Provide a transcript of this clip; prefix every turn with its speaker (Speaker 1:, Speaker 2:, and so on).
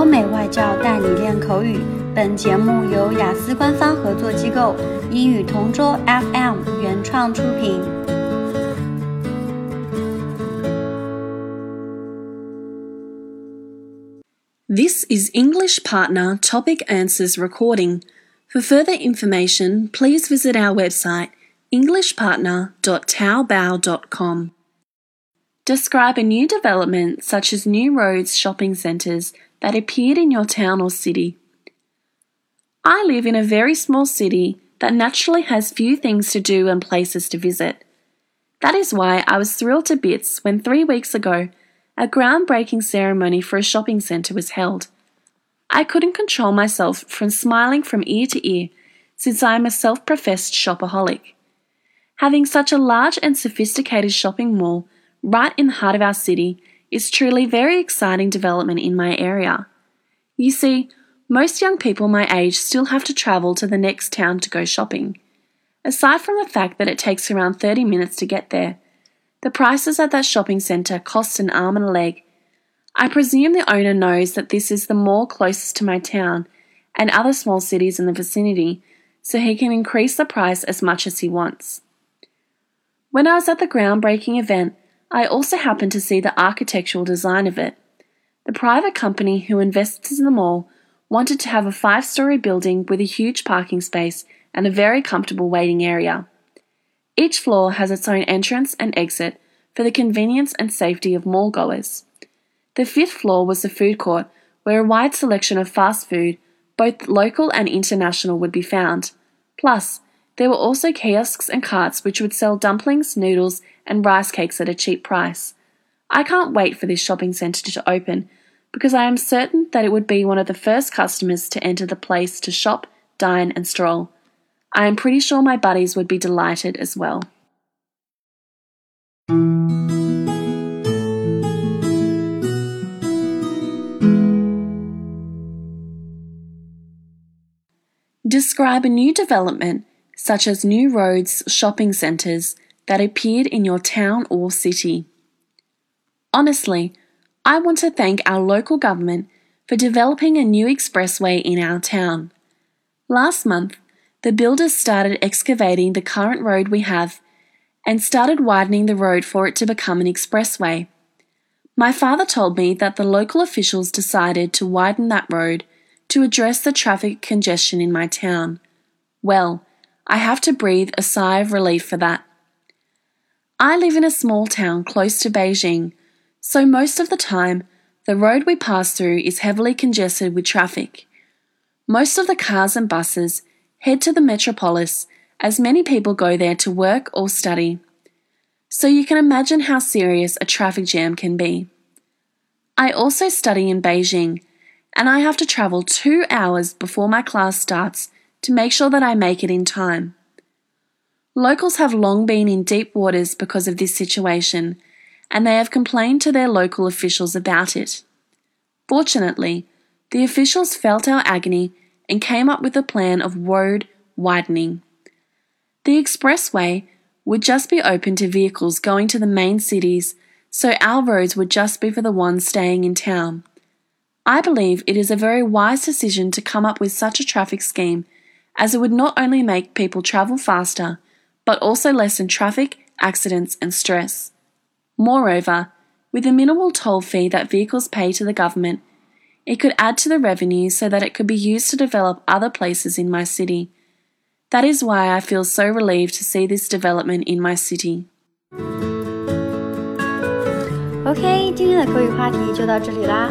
Speaker 1: 欧美外教带你练口语。本节目由雅思官方合作机构英语同桌 FM 原创出品。
Speaker 2: This is English Partner Topic Answers recording. For further information, please visit our website englishpartner.taobao.com. Describe a new development such as new roads, shopping centres that appeared in your town or city. I live in a very small city that naturally has few things to do and places to visit. That is why I was thrilled to bits when three weeks ago a groundbreaking ceremony for a shopping centre was held. I couldn't control myself from smiling from ear to ear since I am a self professed shopaholic. Having such a large and sophisticated shopping mall right in the heart of our city is truly very exciting development in my area. You see, most young people my age still have to travel to the next town to go shopping. Aside from the fact that it takes around 30 minutes to get there, the prices at that shopping centre cost an arm and a leg. I presume the owner knows that this is the mall closest to my town and other small cities in the vicinity, so he can increase the price as much as he wants. When I was at the groundbreaking event, I also happened to see the architectural design of it. The private company who invests in the mall wanted to have a five story building with a huge parking space and a very comfortable waiting area. Each floor has its own entrance and exit for the convenience and safety of mall goers. The fifth floor was the food court, where a wide selection of fast food, both local and international, would be found. Plus, there were also kiosks and carts which would sell dumplings, noodles, and rice cakes at a cheap price. I can't wait for this shopping centre to open because I am certain that it would be one of the first customers to enter the place to shop, dine, and stroll. I am pretty sure my buddies would be delighted as well. Describe a new development, such as new roads, shopping centres, that appeared in your town or city. Honestly, I want to thank our local government for developing a new expressway in our town. Last month, the builders started excavating the current road we have and started widening the road for it to become an expressway. My father told me that the local officials decided to widen that road to address the traffic congestion in my town. Well, I have to breathe a sigh of relief for that. I live in a small town close to Beijing, so most of the time, the road we pass through is heavily congested with traffic. Most of the cars and buses head to the metropolis as many people go there to work or study. So you can imagine how serious a traffic jam can be. I also study in Beijing, and I have to travel two hours before my class starts to make sure that I make it in time. Locals have long been in deep waters because of this situation, and they have complained to their local officials about it. Fortunately, the officials felt our agony and came up with a plan of road widening. The expressway would just be open to vehicles going to the main cities, so our roads would just be for the ones staying in town. I believe it is a very wise decision to come up with such a traffic scheme, as it would not only make people travel faster, but also lessen traffic, accidents, and stress. Moreover, with the minimal toll fee that vehicles pay to the government, it could add to the revenue so that it could be used to develop other places in my city. That is why I feel so relieved to see this development in my city.
Speaker 1: OK，今天的口语话题就到这里啦。